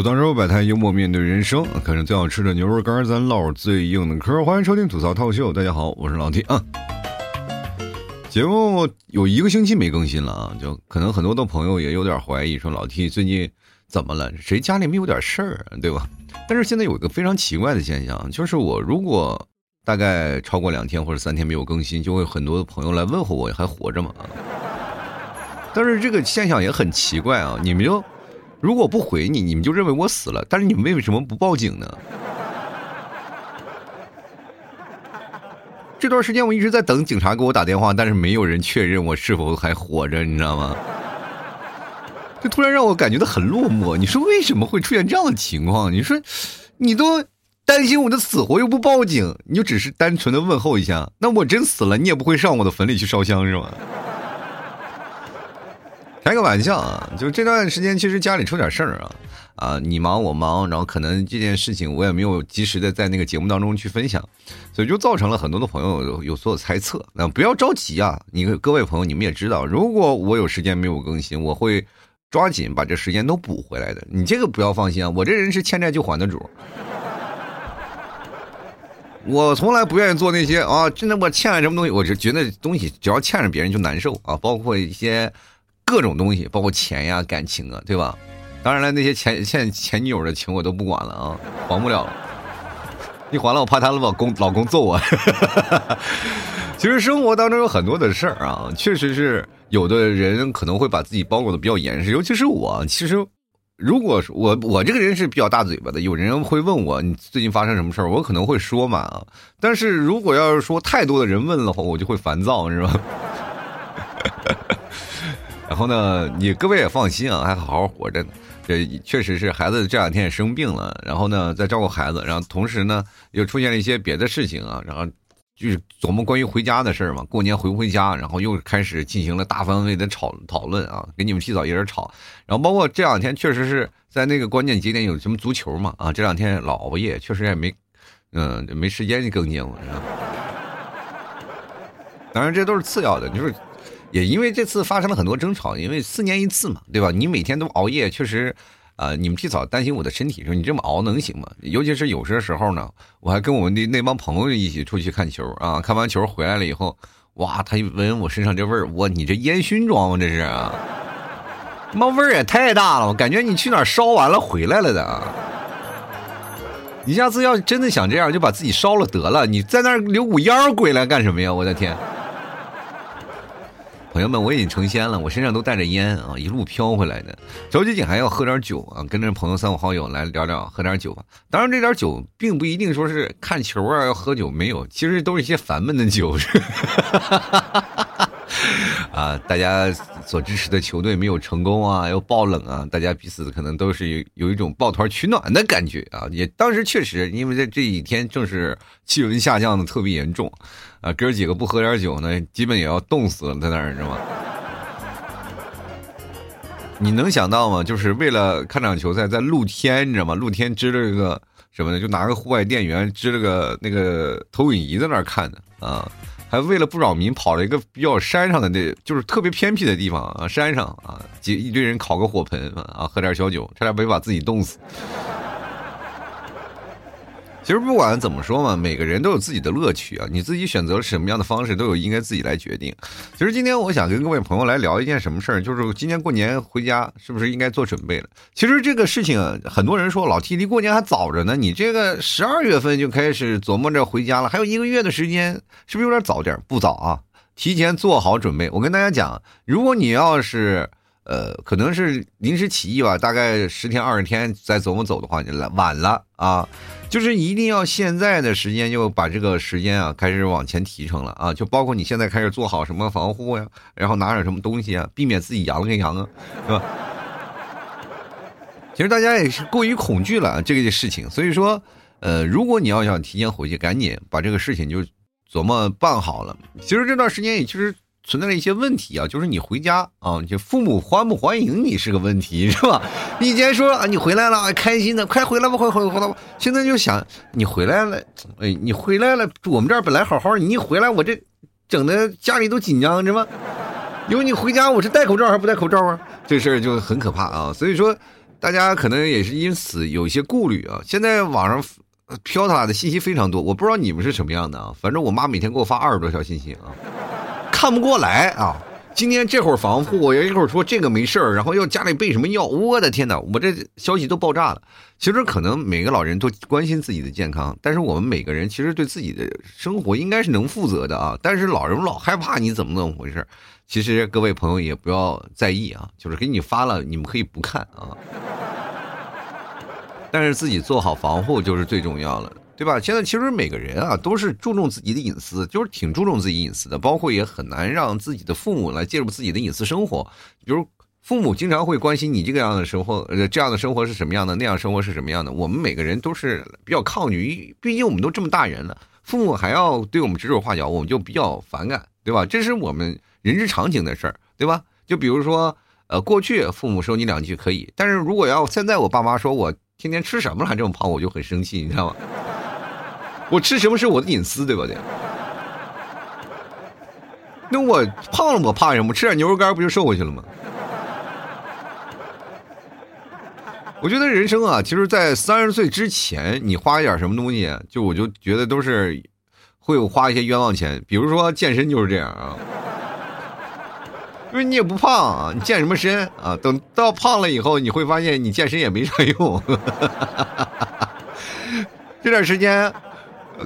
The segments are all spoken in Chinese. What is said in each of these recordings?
吐槽周百态，幽默面对人生，啃着最好吃的牛肉干，咱唠最硬的嗑。欢迎收听吐槽套秀，大家好，我是老 T 啊。节目有一个星期没更新了啊，就可能很多的朋友也有点怀疑，说老 T 最近怎么了？谁家里面有点事儿，对吧？但是现在有一个非常奇怪的现象，就是我如果大概超过两天或者三天没有更新，就会很多的朋友来问候我还活着吗？但是这个现象也很奇怪啊，你们就。如果不回你，你们就认为我死了。但是你们为什么不报警呢？这段时间我一直在等警察给我打电话，但是没有人确认我是否还活着，你知道吗？这突然让我感觉到很落寞。你说为什么会出现这样的情况？你说，你都担心我的死活又不报警，你就只是单纯的问候一下。那我真死了，你也不会上我的坟里去烧香是吗？开个玩笑啊，就这段时间其实家里出点事儿啊，啊你忙我忙，然后可能这件事情我也没有及时的在那个节目当中去分享，所以就造成了很多的朋友有所猜测。那不要着急啊，你各位朋友你们也知道，如果我有时间没有更新，我会抓紧把这时间都补回来的。你这个不要放心啊，我这人是欠债就还的主，我从来不愿意做那些啊，真的我欠了什么东西，我就觉得东西只要欠着别人就难受啊，包括一些。各种东西，包括钱呀、感情啊，对吧？当然了，那些前前前女友的情我都不管了啊，还不了了。一还了，我怕她老公老公揍我。其实生活当中有很多的事儿啊，确实是有的人可能会把自己包裹的比较严实，尤其是我。其实，如果我我这个人是比较大嘴巴的，有人会问我你最近发生什么事儿，我可能会说嘛啊。但是如果要是说太多的人问的话，我就会烦躁，是吧？然后呢，你各位也放心啊，还好好活着呢。这确实是孩子这两天也生病了，然后呢在照顾孩子，然后同时呢又出现了一些别的事情啊，然后就是琢磨关于回家的事儿嘛。过年回不回家？然后又开始进行了大范围的讨讨论啊，给你们提早一人吵。然后包括这两天确实是在那个关键节点有什么足球嘛啊，这两天老熬夜，确实也没嗯没时间去更新了。当然这都是次要的，就是。也因为这次发生了很多争吵，因为四年一次嘛，对吧？你每天都熬夜，确实，啊，你们提早担心我的身体，说你这么熬能行吗？尤其是有些时候呢，我还跟我们的那帮朋友一起出去看球啊，看完球回来了以后，哇，他一闻我身上这味儿，哇，你这烟熏妆吗？这是啊，妈味儿也太大了，我感觉你去哪儿烧完了回来了的。你下次要真的想这样，就把自己烧了得了，你在那儿留股烟儿回来干什么呀？我的天！朋友们，我已经成仙了，我身上都带着烟啊，一路飘回来的。着急紧还要喝点酒啊，跟着朋友三五好友来聊聊，喝点酒吧。当然，这点酒并不一定说是看球啊要喝酒，没有，其实都是一些烦闷的酒。啊，大家所支持的球队没有成功啊，又爆冷啊，大家彼此可能都是有有一种抱团取暖的感觉啊。也当时确实，因为在这几天正是气温下降的特别严重。啊，哥几个不喝点酒呢，基本也要冻死了，在那儿，知道吗？你能想到吗？就是为了看场球赛，在露天，你知道吗？露天支了个什么呢？就拿个户外电源支了个那个投影仪在那儿看的啊，还为了不扰民，跑了一个比较山上的那，就是特别偏僻的地方啊，山上啊，几一堆人烤个火盆啊，喝点小酒，差点没把自己冻死。其实不管怎么说嘛，每个人都有自己的乐趣啊。你自己选择什么样的方式，都有应该自己来决定。其实今天我想跟各位朋友来聊一件什么事儿，就是今年过年回家是不是应该做准备了？其实这个事情，很多人说老提离过年还早着呢，你这个十二月份就开始琢磨着回家了，还有一个月的时间，是不是有点早点？不早啊，提前做好准备。我跟大家讲，如果你要是呃，可能是临时起意吧，大概十天二十天再琢磨走的话，你来晚了啊。就是一定要现在的时间就把这个时间啊开始往前提成了啊，就包括你现在开始做好什么防护呀，然后拿点什么东西啊，避免自己阳了阳啊，是吧？其实大家也是过于恐惧了这个事情，所以说，呃，如果你要想提前回去，赶紧把这个事情就琢磨办好了。其实这段时间也就是。存在了一些问题啊，就是你回家啊，就父母欢不欢迎你是个问题，是吧？以前说啊，你回来了，开心的，快回来吧，快回回来吧。现在就想你回来了，哎，你回来了，我们这儿本来好好，你一回来，我这整的家里都紧张，是吗？因为你回家，我是戴口罩还是不戴口罩啊？这事儿就很可怕啊。所以说，大家可能也是因此有一些顾虑啊。现在网上飘他的信息非常多，我不知道你们是什么样的啊。反正我妈每天给我发二十多条信息啊，看不过来啊。今天这会儿防护，一会儿说这个没事儿，然后要家里备什么药，我的天哪，我这消息都爆炸了。其实可能每个老人都关心自己的健康，但是我们每个人其实对自己的生活应该是能负责的啊。但是老人老害怕你怎么怎么回事？其实各位朋友也不要在意啊，就是给你发了，你们可以不看啊。但是自己做好防护就是最重要了。对吧？现在其实每个人啊都是注重自己的隐私，就是挺注重自己隐私的，包括也很难让自己的父母来介入自己的隐私生活。比如父母经常会关心你这个样的生活，呃，这样的生活是什么样的，那样生活是什么样的。我们每个人都是比较抗拒，毕竟我们都这么大人了，父母还要对我们指手画脚，我们就比较反感，对吧？这是我们人之常情的事儿，对吧？就比如说，呃，过去父母说你两句可以，但是如果要现在我爸妈说我天天吃什么了还这么胖，我就很生气，你知道吗？我吃什么是我的隐私，对吧？对。那我胖了，我怕什么？吃点牛肉干不就瘦回去了吗？我觉得人生啊，其实，在三十岁之前，你花一点什么东西，就我就觉得都是会有花一些冤枉钱。比如说健身就是这样啊，因为你也不胖啊，你健什么身啊？等到胖了以后，你会发现你健身也没啥用。这段时间。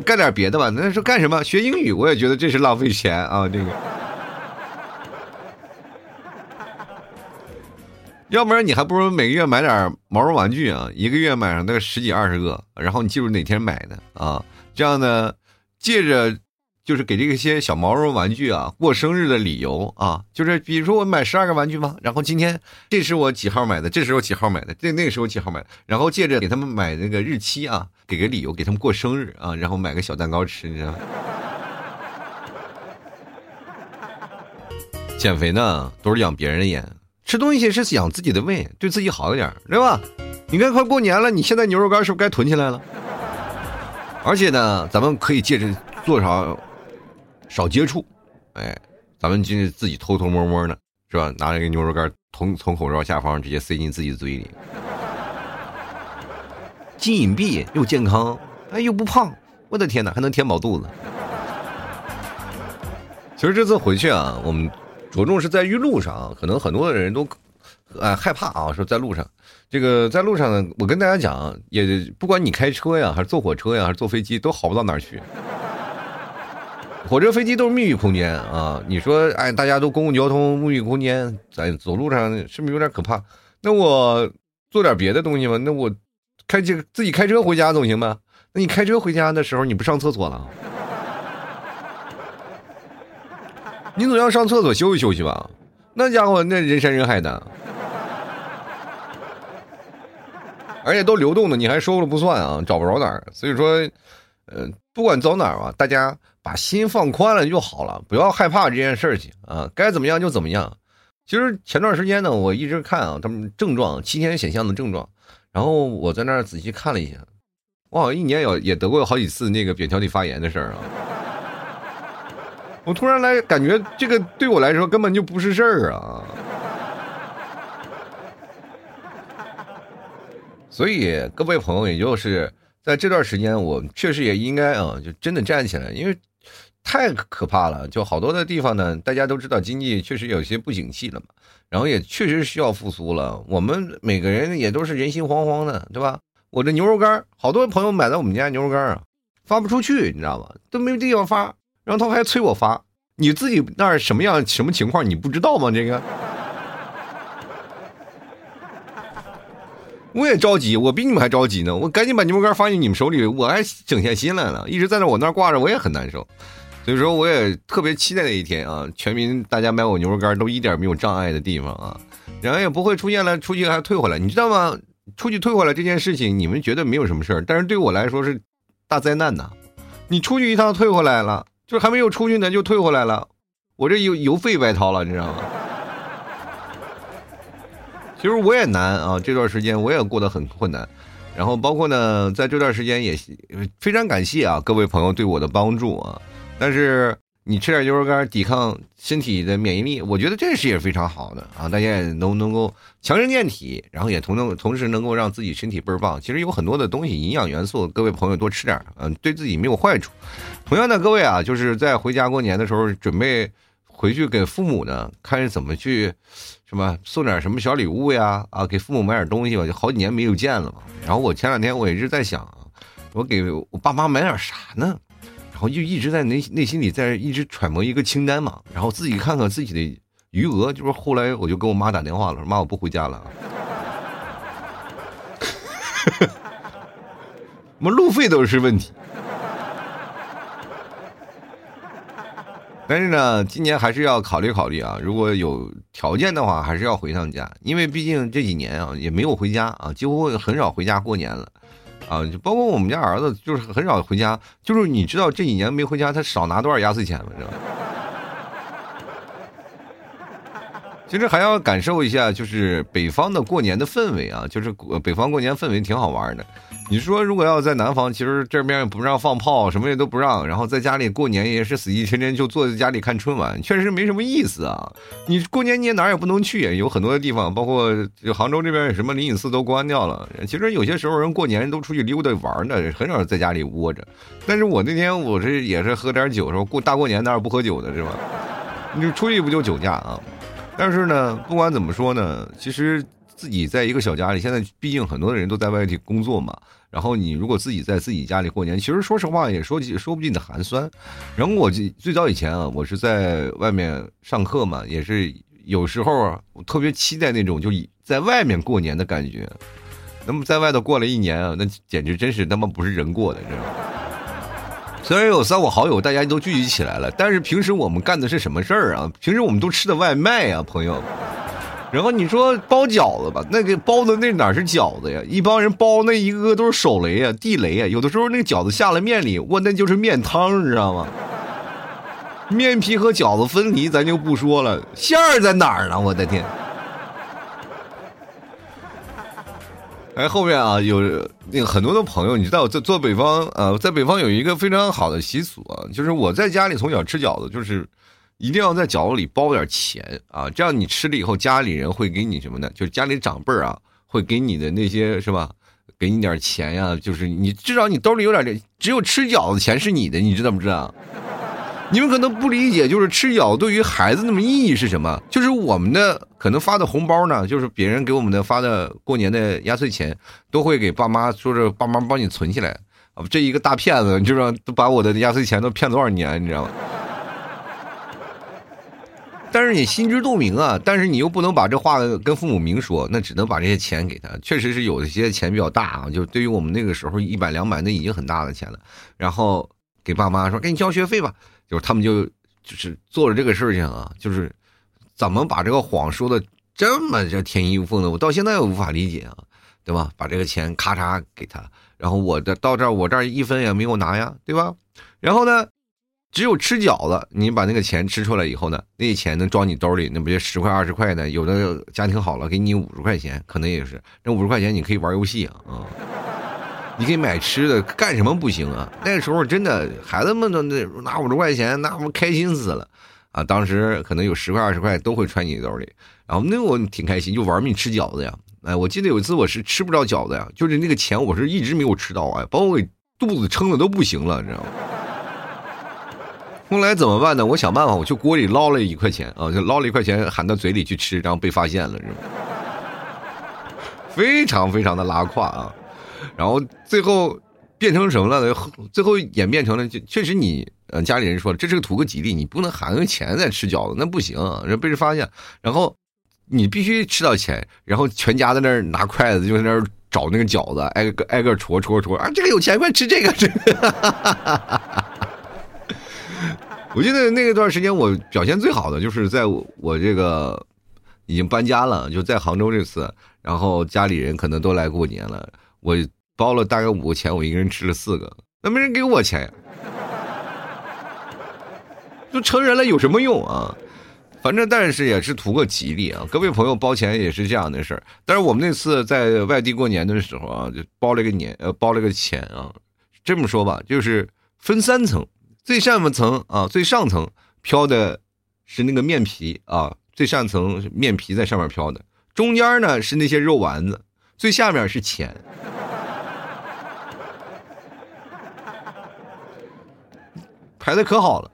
干点别的吧，那说干什么？学英语，我也觉得这是浪费钱啊！这个，要不然你还不如每个月买点毛绒玩具啊，一个月买上那个十几二十个，然后你记住哪天买的啊，这样呢，借着。就是给这些小毛绒玩具啊过生日的理由啊，就是比如说我买十二个玩具嘛，然后今天这是我几号买的，这是我几号买的，这那个时候几号买的，然后借着给他们买那个日期啊，给个理由给他们过生日啊，然后买个小蛋糕吃，你知道吗？减肥呢都是养别人的眼，吃东西是养自己的胃，对自己好一点，对吧？你看快过年了，你现在牛肉干是不是该囤起来了？而且呢，咱们可以借着做啥？少接触，哎，咱们就自己偷偷摸摸的，是吧？拿着个牛肉干，从从口罩下方直接塞进自己嘴里，既隐蔽又健康，哎，又不胖，我的天哪，还能填饱肚子。其实这次回去啊，我们着重是在于路上，可能很多的人都哎害怕啊，说在路上，这个在路上呢，我跟大家讲，也不管你开车呀，还是坐火车呀，还是坐飞机，都好不到哪儿去。火车、飞机都是密闭空间啊！你说，哎，大家都公共交通密闭空间，在走路上是不是有点可怕？那我做点别的东西吧。那我开车自己开车回家总行吧？那你开车回家的时候，你不上厕所了？你总要上厕所休息休息吧？那家伙那人山人海的，而且都流动的，你还说了不算啊，找不着哪儿。所以说，呃，不管走哪儿吧，大家。把心放宽了就好了，不要害怕这件事情啊，该怎么样就怎么样。其实前段时间呢，我一直看啊，他们症状七天显像的症状，然后我在那儿仔细看了一下，我好像一年有也得过好几次那个扁桃体发炎的事儿啊。我突然来感觉这个对我来说根本就不是事儿啊。所以各位朋友，也就是在这段时间，我确实也应该啊，就真的站起来，因为。太可怕了，就好多的地方呢，大家都知道经济确实有些不景气了嘛，然后也确实需要复苏了。我们每个人也都是人心惶惶的，对吧？我这牛肉干，好多朋友买到我们家牛肉干啊，发不出去，你知道吗？都没地方发，然后他还催我发。你自己那儿什么样什么情况，你不知道吗？这个，我也着急，我比你们还着急呢。我赶紧把牛肉干发进你们手里，我还整下心来了。一直在那我那儿挂着，我也很难受。所以说，我也特别期待那一天啊！全民大家买我牛肉干都一点没有障碍的地方啊，然后也不会出现了出去还退回来，你知道吗？出去退回来这件事情，你们觉得没有什么事儿，但是对我来说是大灾难呐！你出去一趟退回来了，就还没有出去呢就退回来了，我这邮邮费白掏了，你知道吗？其实我也难啊，这段时间我也过得很困难，然后包括呢，在这段时间也非常感谢啊各位朋友对我的帮助啊。但是你吃点牛肉干，抵抗身体的免疫力，我觉得这是也非常好的啊！大家也能能够强身健体，然后也同能同时能够让自己身体倍儿棒。其实有很多的东西，营养元素，各位朋友多吃点，嗯，对自己没有坏处。同样的，各位啊，就是在回家过年的时候，准备回去给父母呢，看怎么去什么送点什么小礼物呀，啊，给父母买点东西吧，就好几年没有见了嘛。然后我前两天我一直在想，我给我爸妈买点啥呢？我就一直在内内心里在一直揣摩一个清单嘛，然后自己看看自己的余额，就是后来我就跟我妈打电话了，说妈我不回家了，什么路费都是问题。但是呢，今年还是要考虑考虑啊，如果有条件的话，还是要回趟家，因为毕竟这几年啊也没有回家啊，几乎很少回家过年了。啊，就包括我们家儿子，就是很少回家。就是你知道这几年没回家，他少拿多少压岁钱吗？是吧？其实还要感受一下，就是北方的过年的氛围啊，就是北方过年氛围挺好玩的。你说如果要在南方，其实这边也不让放炮，什么也都不让，然后在家里过年也是死气沉沉，就坐在家里看春晚，确实没什么意思啊。你过年你也哪也不能去，有很多的地方，包括杭州这边什么灵隐寺都关掉了。其实有些时候人过年都出去溜达玩呢，很少在家里窝着。但是我那天我这也是喝点酒，说过大过年哪有不喝酒的，是吧？你出去不就酒驾啊？但是呢，不管怎么说呢，其实。自己在一个小家里，现在毕竟很多的人都在外地工作嘛。然后你如果自己在自己家里过年，其实说实话也说说不尽的寒酸。然后我最最早以前啊，我是在外面上课嘛，也是有时候啊，我特别期待那种就在外面过年的感觉。那么在外头过了一年啊，那简直真是他妈不是人过的，知道吗？虽然有三五好友大家都聚集起来了，但是平时我们干的是什么事儿啊？平时我们都吃的外卖啊，朋友。然后你说包饺子吧，那个包的那哪是饺子呀？一帮人包那一个个都是手雷啊、地雷啊。有的时候那个饺子下了面里，我那就是面汤，你知道吗？面皮和饺子分离，咱就不说了，馅儿在哪儿呢？我的天！哎，后面啊，有那个很多的朋友，你知道，在做北方，呃，在北方有一个非常好的习俗啊，就是我在家里从小吃饺子，就是。一定要在饺子里包点钱啊，这样你吃了以后，家里人会给你什么呢？就是家里长辈啊，会给你的那些是吧？给你点钱呀，就是你至少你兜里有点只有吃饺子钱是你的，你知道不知道？你们可能不理解，就是吃饺子对于孩子那么意义是什么？就是我们的可能发的红包呢，就是别人给我们的发的过年的压岁钱，都会给爸妈说是爸妈帮你存起来啊。这一个大骗子，你知道都把我的压岁钱都骗多少年，你知道吗？但是你心知肚明啊，但是你又不能把这话跟父母明说，那只能把这些钱给他。确实是有一些钱比较大啊，就对于我们那个时候一百两百，那已经很大的钱了。然后给爸妈说，给你交学费吧，就是他们就就是做了这个事情啊，就是怎么把这个谎说的这么这天衣无缝的，我到现在也无法理解啊，对吧？把这个钱咔嚓给他，然后我的到这儿我这儿一分也没有拿呀，对吧？然后呢？只有吃饺子，你把那个钱吃出来以后呢，那钱能装你兜里，那不就十块二十块的？有的家庭好了，给你五十块钱，可能也是那五十块钱，你可以玩游戏啊，啊，你可以买吃的，干什么不行啊？那个时候真的，孩子们都那拿五十块钱，那不开心死了啊！当时可能有十块二十块都会揣你兜里，然后那我挺开心，就玩命吃饺子呀。哎，我记得有一次我是吃不着饺子呀，就是那个钱我是一直没有吃到啊，把我给肚子撑的都不行了，你知道吗？后来怎么办呢？我想办法，我去锅里捞了一块钱啊，就捞了一块钱，含到嘴里去吃，然后被发现了，是吧？非常非常的拉胯啊！然后最后变成什么了？最后演变成了，就确实你呃家里人说这是图个吉利，你不能含个钱再吃饺子，那不行，人被人发现，然后你必须吃到钱，然后全家在那儿拿筷子就在那儿找那个饺子，挨个挨个戳戳戳啊！这个有钱，快吃这个，这个。我记得那段时间，我表现最好的就是在我这个已经搬家了，就在杭州这次，然后家里人可能都来过年了，我包了大概五个钱，我一个人吃了四个，那没人给我钱呀，都成人了有什么用啊？反正但是也是图个吉利啊，各位朋友包钱也是这样的事儿。但是我们那次在外地过年的时候啊，就包了个年呃包了个钱啊，这么说吧，就是分三层。最上面层啊，最上层飘的是那个面皮啊，最上层面皮在上面飘的，中间呢是那些肉丸子，最下面是钱。排的可好了，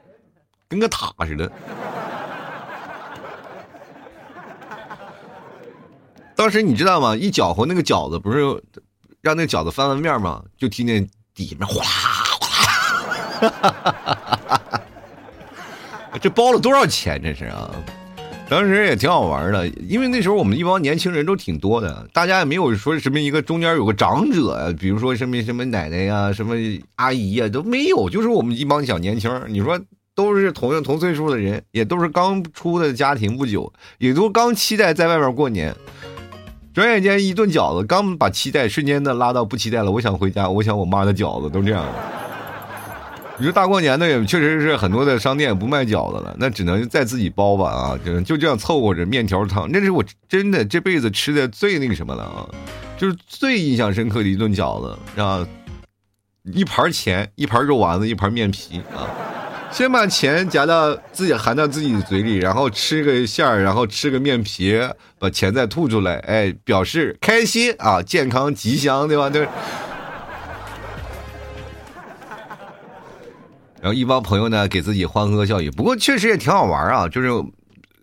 跟个塔似的。当时你知道吗？一搅和那个饺子，不是让那饺子翻翻面吗？就听见底下面哗哗，这包了多少钱？这是啊！当时也挺好玩的，因为那时候我们一帮年轻人都挺多的，大家也没有说什么一个中间有个长者啊，比如说什么什么奶奶呀、什么阿姨呀都没有，就是我们一帮小年轻你说都是同样同岁数的人，也都是刚出的家庭不久，也都刚期待在外面过年。转眼间一顿饺子，刚把期待瞬间的拉到不期待了。我想回家，我想我妈的饺子，都这样。你说大过年的也确实是很多的商店不卖饺子了，那只能再自己包吧啊！就就这样凑合着面条汤，那是我真的这辈子吃的最那个什么了啊！就是最印象深刻的一顿饺子啊，一盘钱，一盘肉丸子，一盘面皮啊。先把钱夹到自己含到自己的嘴里，然后吃个馅儿，然后吃个面皮，把钱再吐出来，哎，表示开心啊，健康吉祥，对吧？对。然后一帮朋友呢，给自己欢歌笑语。不过确实也挺好玩啊，就是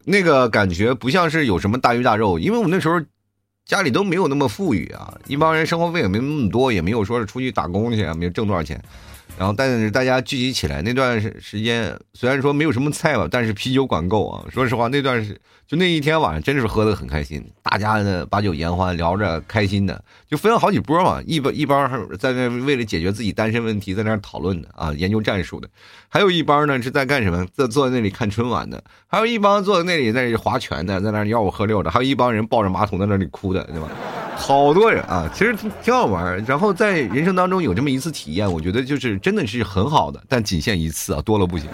那个感觉不像是有什么大鱼大肉，因为我们那时候家里都没有那么富裕啊，一帮人生活费也没那么多，也没有说是出去打工去也，没挣多少钱。然后，但是大家聚集起来那段时时间，虽然说没有什么菜吧，但是啤酒管够啊。说实话，那段是就那一天晚上，真是喝的很开心，大家呢把酒言欢，聊着开心的，就分了好几波嘛。一帮一帮在那为了解决自己单身问题，在那讨论的啊，研究战术的；还有一帮呢是在干什么，在坐在那里看春晚的；还有一帮坐在那里在那里划拳的，在那吆五喝六的；还有一帮人抱着马桶在那里哭的，对吧？好多人啊，其实挺好玩然后在人生当中有这么一次体验，我觉得就是真的是很好的，但仅限一次啊，多了不行。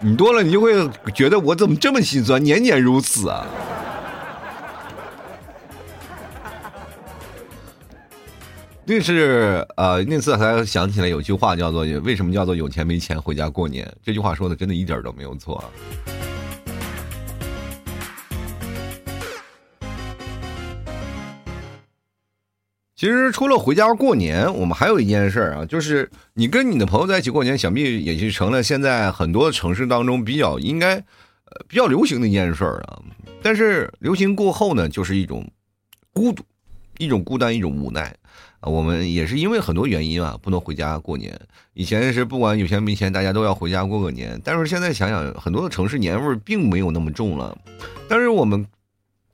你多了，你就会觉得我怎么这么心酸，年年如此啊。那是呃，那次还想起来有句话叫做“为什么叫做有钱没钱回家过年”？这句话说的真的一点都没有错。其实除了回家过年，我们还有一件事儿啊，就是你跟你的朋友在一起过年，想必也就成了现在很多城市当中比较应该，比较流行的一件事儿啊。但是流行过后呢，就是一种孤独，一种孤单，一种无奈。我们也是因为很多原因啊，不能回家过年。以前是不管有钱没钱，大家都要回家过个年。但是现在想想，很多的城市年味儿并没有那么重了。但是我们。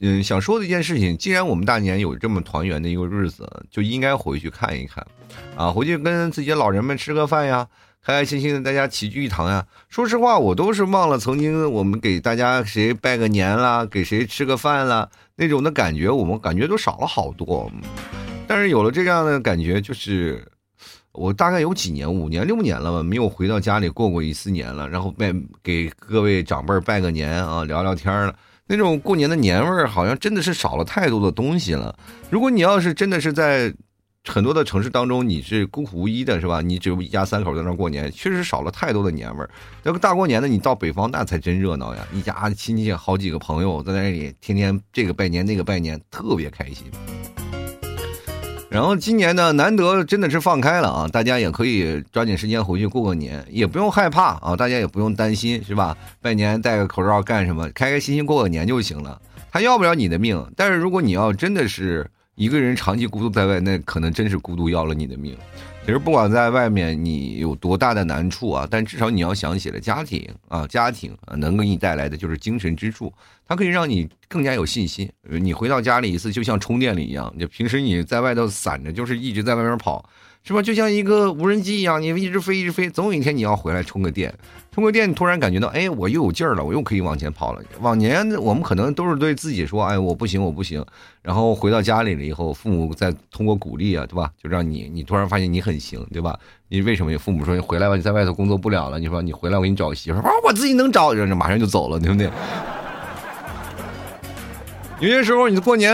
嗯，想说的一件事情，既然我们大年有这么团圆的一个日子，就应该回去看一看，啊，回去跟自己老人们吃个饭呀，开开心心的大家齐聚一堂呀。说实话，我都是忘了曾经我们给大家谁拜个年啦，给谁吃个饭啦，那种的感觉，我们感觉都少了好多。但是有了这样的感觉，就是我大概有几年，五年六年了吧，没有回到家里过过一次年了，然后拜给各位长辈拜个年啊，聊聊天了。那种过年的年味儿，好像真的是少了太多的东西了。如果你要是真的是在很多的城市当中，你是孤苦无依的，是吧？你只有一家三口在那过年，确实少了太多的年味儿。那个大过年的，你到北方那才真热闹呀！一家亲戚好几个朋友在那里，天天这个拜年那个拜年，特别开心。然后今年呢，难得真的是放开了啊，大家也可以抓紧时间回去过个年，也不用害怕啊，大家也不用担心，是吧？拜年戴个口罩干什么？开开心心过个年就行了。他要不了你的命，但是如果你要真的是一个人长期孤独在外，那可能真是孤独要了你的命。其实不管在外面你有多大的难处啊，但至少你要想起了家庭啊，家庭啊能给你带来的就是精神支柱，它可以让你更加有信心。你回到家里一次就像充电了一样，就平时你在外头散着，就是一直在外面跑。是吧？就像一个无人机一样，你一直飞，一直飞，总有一天你要回来充个电。充个电，你突然感觉到，哎，我又有劲儿了，我又可以往前跑了。往年我们可能都是对自己说，哎，我不行，我不行。然后回到家里了以后，父母再通过鼓励啊，对吧？就让你，你突然发现你很行，对吧？你为什么？你父母说你回来吧，你在外头工作不了了。你说你回来，我给你找个媳妇儿，我自己能找，就马上就走了，对不对？有些时候你过年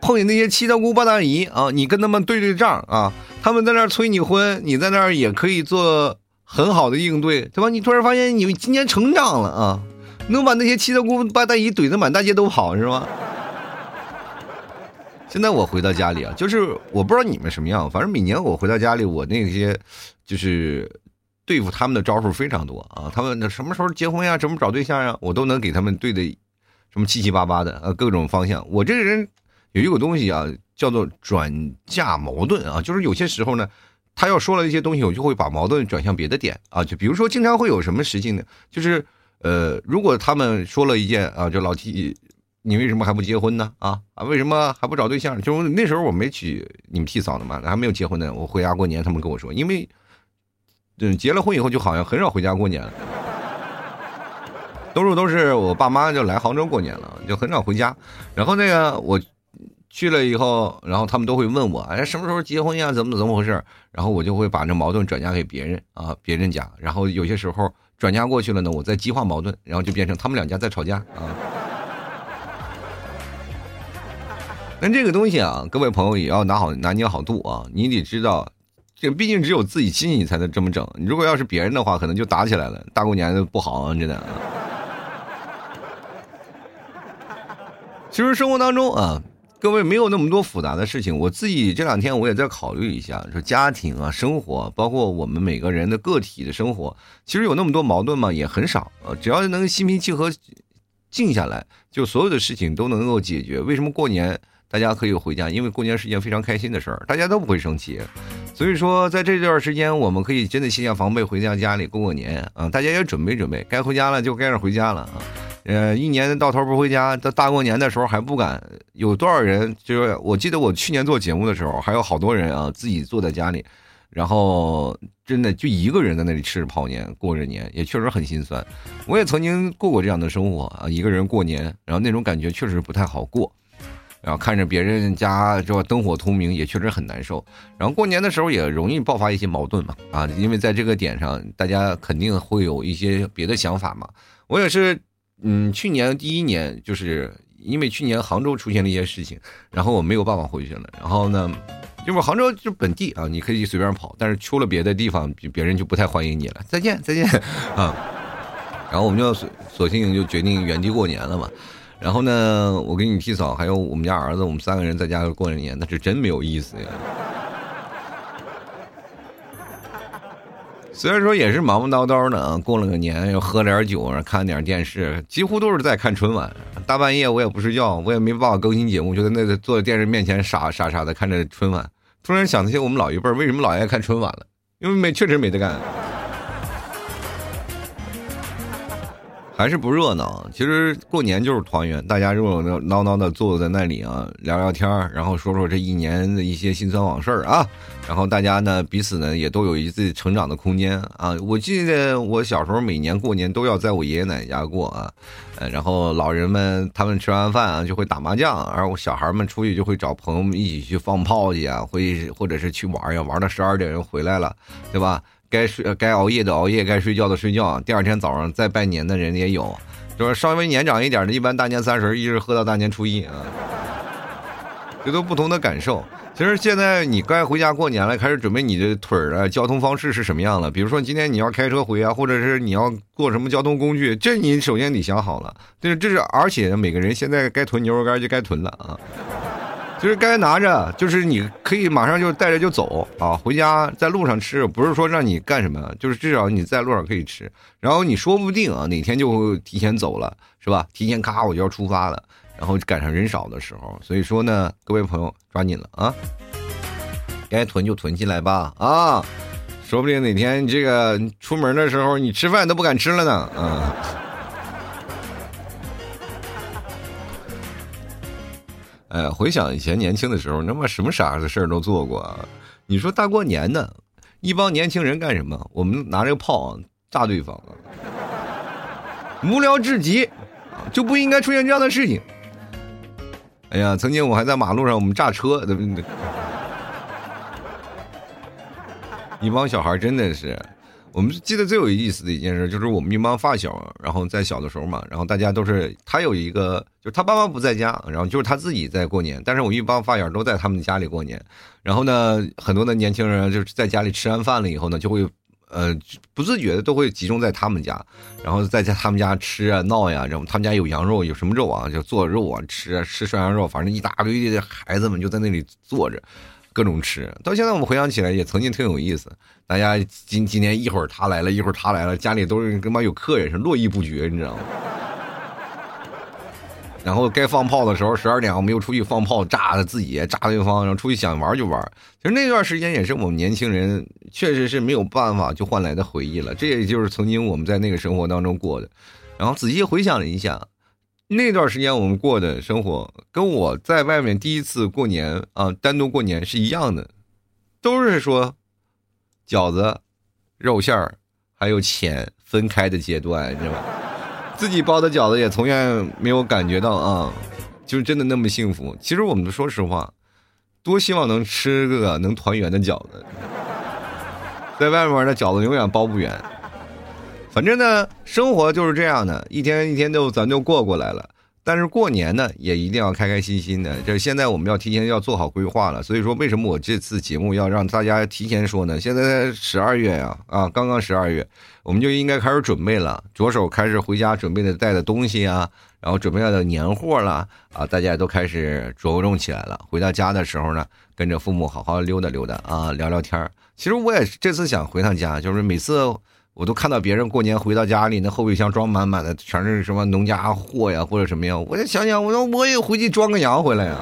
碰见那些七大姑八大姨啊，你跟他们对对账啊。他们在那儿催你婚，你在那儿也可以做很好的应对，对吧？你突然发现你今年成长了啊，能把那些七大姑八大姨怼得满大街都跑，是吗？现在我回到家里啊，就是我不知道你们什么样，反正每年我回到家里，我那些就是对付他们的招数非常多啊。他们那什么时候结婚呀，怎么找对象呀，我都能给他们对的什么七七八八的啊，各种方向。我这个人有一个东西啊，叫做转嫁矛盾啊，就是有些时候呢，他要说了一些东西，我就会把矛盾转向别的点啊。就比如说，经常会有什么事情呢？就是呃，如果他们说了一件啊，就老提。你为什么还不结婚呢？啊啊，为什么还不找对象？就那时候我没娶你们替嫂子嘛，还没有结婚呢。我回家过年，他们跟我说，因为，嗯，结了婚以后就好像很少回家过年了，多数都是我爸妈就来杭州过年了，就很少回家。然后那个我去了以后，然后他们都会问我，哎，什么时候结婚呀？怎么怎么回事？然后我就会把这矛盾转嫁给别人啊，别人家。然后有些时候转嫁过去了呢，我再激化矛盾，然后就变成他们两家在吵架啊。但这个东西啊，各位朋友也要拿好拿捏好度啊！你得知道，这毕竟只有自己亲戚才能这么整。如果要是别人的话，可能就打起来了。大过年的不好啊，真的。其实生活当中啊，各位没有那么多复杂的事情。我自己这两天我也在考虑一下，说家庭啊、生活，包括我们每个人的个体的生活，其实有那么多矛盾吗？也很少啊。只要能心平气和、静下来，就所有的事情都能够解决。为什么过年？大家可以回家，因为过年是一件非常开心的事儿，大家都不会生气。所以说，在这段时间，我们可以真的卸下防备，回家家里过过年啊！大家也准备准备，该回家了就该是回家了啊！呃，一年到头不回家，到大过年的时候还不敢。有多少人？就是我记得我去年做节目的时候，还有好多人啊，自己坐在家里，然后真的就一个人在那里吃着泡年，过着年，也确实很心酸。我也曾经过过这样的生活啊，一个人过年，然后那种感觉确实不太好过。然后看着别人家这灯火通明，也确实很难受。然后过年的时候也容易爆发一些矛盾嘛，啊，因为在这个点上，大家肯定会有一些别的想法嘛。我也是，嗯，去年第一年，就是因为去年杭州出现了一些事情，然后我没有办法回去了。然后呢，就是杭州就本地啊，你可以随便跑，但是出了别的地方，别人就不太欢迎你了。再见，再见，啊。然后我们就索索性就决定原地过年了嘛。然后呢，我跟你替嫂还有我们家儿子，我们三个人在家过年，那是真没有意思呀。虽然说也是忙忙叨叨的啊，过了个年又喝点酒，看点电视，几乎都是在看春晚。大半夜我也不睡觉，我也没办法更新节目，就在那坐在电视面前傻傻傻的看着春晚。突然想起我们老一辈为什么老爱看春晚了，因为没确实没得干。还是不热闹。其实过年就是团圆，大家热热闹闹的坐在那里啊，聊聊天然后说说这一年的一些辛酸往事啊。然后大家呢，彼此呢也都有一次成长的空间啊。我记得我小时候每年过年都要在我爷爷奶奶家过啊，然后老人们他们吃完饭啊就会打麻将，而我小孩们出去就会找朋友们一起去放炮去啊，会或者是去玩呀，玩到十二点又回来了，对吧？该睡该熬夜的熬夜，该睡觉的睡觉。第二天早上再拜年的人也有，就是稍微年长一点的，一般大年三十一直喝到大年初一啊，这都不同的感受。其实现在你该回家过年了，开始准备你的腿儿啊，交通方式是什么样了？比如说今天你要开车回啊，或者是你要坐什么交通工具，这你首先得想好了。这是这是，而且每个人现在该囤牛肉干就该囤了啊。就是该拿着，就是你可以马上就带着就走啊，回家在路上吃，不是说让你干什么，就是至少你在路上可以吃。然后你说不定啊，哪天就会提前走了，是吧？提前咔我就要出发了，然后赶上人少的时候。所以说呢，各位朋友抓紧了啊，该囤就囤起来吧啊，说不定哪天这个出门的时候你吃饭都不敢吃了呢啊。哎，回想以前年轻的时候，他妈什么傻子事儿都做过啊！你说大过年的，一帮年轻人干什么？我们拿这个炮炸对方，无聊至极，就不应该出现这样的事情。哎呀，曾经我还在马路上，我们炸车，一帮小孩真的是，我们记得最有意思的一件事，就是我们一帮发小，然后在小的时候嘛，然后大家都是他有一个，就是他爸妈不在家，然后就是他自己在过年，但是我一帮发小都在他们家里过年，然后呢，很多的年轻人就是在家里吃完饭了以后呢，就会呃不自觉的都会集中在他们家，然后在家他们家吃啊闹呀，然后他们家有羊肉有什么肉啊，就做肉啊吃啊吃涮羊肉，反正一大堆的孩子们就在那里坐着。各种吃，到现在我们回想起来也曾经挺有意思。大家今今年一会儿他来了，一会儿他来了，家里都是跟妈有客人是络绎不绝，你知道吗？然后该放炮的时候，十二点我们又出去放炮，炸了自己，炸对方，然后出去想玩就玩。其实那段时间也是我们年轻人确实是没有办法就换来的回忆了。这也就是曾经我们在那个生活当中过的。然后仔细回想了一下。那段时间我们过的生活，跟我在外面第一次过年啊，单独过年是一样的，都是说饺子、肉馅儿还有钱分开的阶段，你知道吗？自己包的饺子也从来没有感觉到啊，就是真的那么幸福。其实我们说实话，多希望能吃个能团圆的饺子，在外面的饺子永远包不圆。反正呢，生活就是这样的，一天一天都咱就过过来了。但是过年呢，也一定要开开心心的。这现在我们要提前要做好规划了。所以说，为什么我这次节目要让大家提前说呢？现在十二月呀，啊，刚刚十二月，我们就应该开始准备了，着手开始回家准备的带的东西啊，然后准备要的年货了啊，大家都开始着重起来了。回到家的时候呢，跟着父母好好溜达溜达啊，聊聊天其实我也这次想回趟家，就是每次。我都看到别人过年回到家里，那后备箱装满满的，全是什么农家货呀，或者什么呀。我就想想，我说我也回去装个羊回来呀。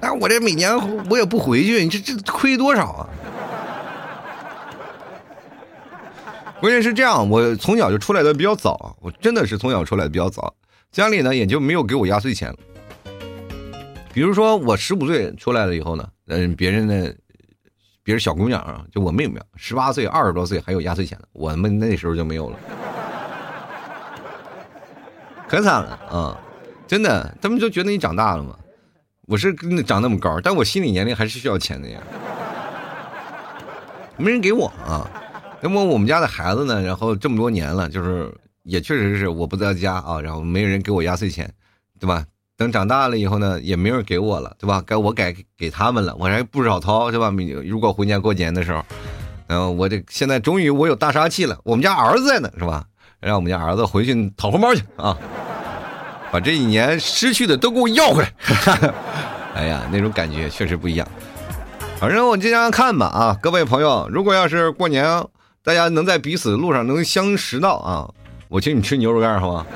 但我这每年我也不回去，你这这亏多少啊？关键是这样，我从小就出来的比较早，我真的是从小出来的比较早，家里呢也就没有给我压岁钱。比如说我十五岁出来了以后呢，嗯，别人呢。别人小姑娘啊，就我妹妹，十八岁、二十多岁还有压岁钱呢，我们那时候就没有了，可惨了啊！真的，他们就觉得你长大了嘛。我是长那么高，但我心理年龄还是需要钱的呀。没人给我啊，那么我们家的孩子呢？然后这么多年了，就是也确实是我不在家啊，然后没有人给我压岁钱，对吧？等长大了以后呢，也没人给我了，对吧？该我改给他们了，我还不少掏，对吧？如果回年过年的时候，嗯，我这现在终于我有大杀器了，我们家儿子在呢，是吧？让我们家儿子回去讨红包去啊，把这一年失去的都给我要回来。哎呀，那种感觉确实不一样。反正我这样看吧啊，各位朋友，如果要是过年，大家能在彼此路上能相识到啊，我请你吃牛肉干，好吗？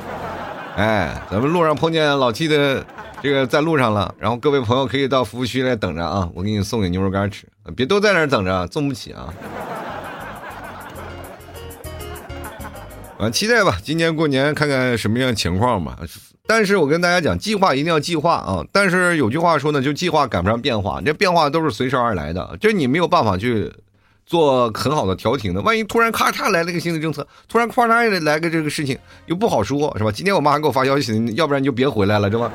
哎，咱们路上碰见老七的这个在路上了，然后各位朋友可以到服务区来等着啊，我给你送给牛肉干吃，别都在那等着，送不起啊。啊，期待吧，今年过年看看什么样情况吧。但是我跟大家讲，计划一定要计划啊。但是有句话说呢，就计划赶不上变化，这变化都是随时而来的，这你没有办法去。做很好的调停的，万一突然咔嚓来了个新的政策，突然咔嚓也来个这个事情，又不好说，是吧？今天我妈还给我发消息，要不然你就别回来了，是吧？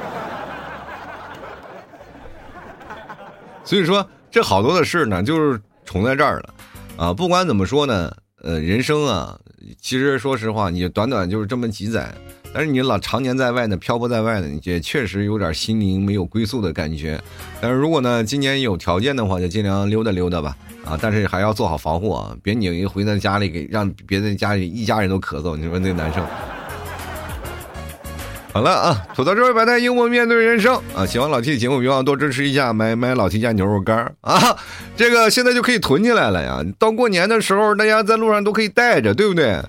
所以说，这好多的事呢，就是重在这儿了，啊，不管怎么说呢，呃，人生啊，其实说实话，你短短就是这么几载，但是你老常年在外呢，漂泊在外呢，也确实有点心灵没有归宿的感觉。但是如果呢，今年有条件的话，就尽量溜达溜达吧。啊，但是还要做好防护啊！别拧一回到家里给让别人家里一家人都咳嗽，你说那难受。好了啊，吐槽这位白太幽默面对人生啊！喜欢老 T 的节目，别忘多支持一下，买买老 T 家牛肉干啊！这个现在就可以囤起来了呀！到过年的时候，大家在路上都可以带着，对不对？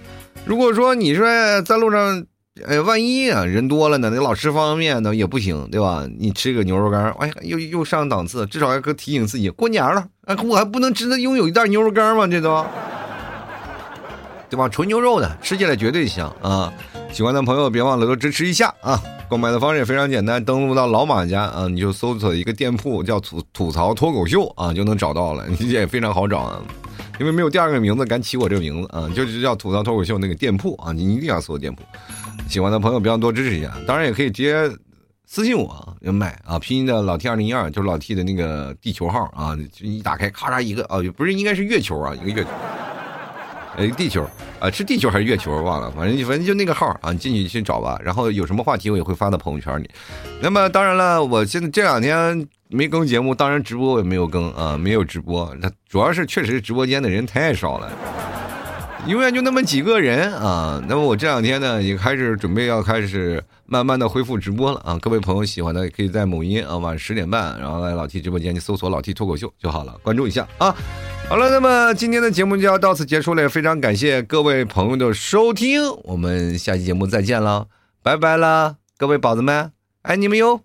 如果说你说在路上。哎，万一啊人多了呢？你老吃方便面呢也不行，对吧？你吃个牛肉干，哎呀，又又上档次，至少还可提醒自己过年了。哎，我还不能只能拥有一袋牛肉干吗？这都，对吧？纯牛肉的，吃起来绝对香啊！喜欢的朋友别忘了多支持一下啊！购买的方式也非常简单，登录到老马家啊，你就搜索一个店铺叫吐吐槽脱口秀啊，就能找到了，也非常好找啊。因为没有第二个名字敢起我这个名字啊，就是叫吐槽脱口秀那个店铺啊，你一定要搜店铺。喜欢的朋友别忘多支持一下，当然也可以直接私信我要买啊，拼音的老 T 二零一二就是老 T 的那个地球号啊，就一打开咔嚓一个啊，不是应该是月球啊，一个月球，呃，地球啊，是地球还是月球忘了，反正反正就那个号啊，你进去去找吧。然后有什么话题我也会发到朋友圈里。那么当然了，我现在这两天没更节目，当然直播我也没有更啊，没有直播。主要是确实直播间的人太少了。永远就那么几个人啊！那么我这两天呢，也开始准备要开始慢慢的恢复直播了啊！各位朋友喜欢的，可以在某音啊晚十点半，然后来老 T 直播间，去搜索老 T 脱口秀就好了，关注一下啊！好了，那么今天的节目就要到此结束了，也非常感谢各位朋友的收听，我们下期节目再见了，拜拜了，各位宝子们，爱你们哟！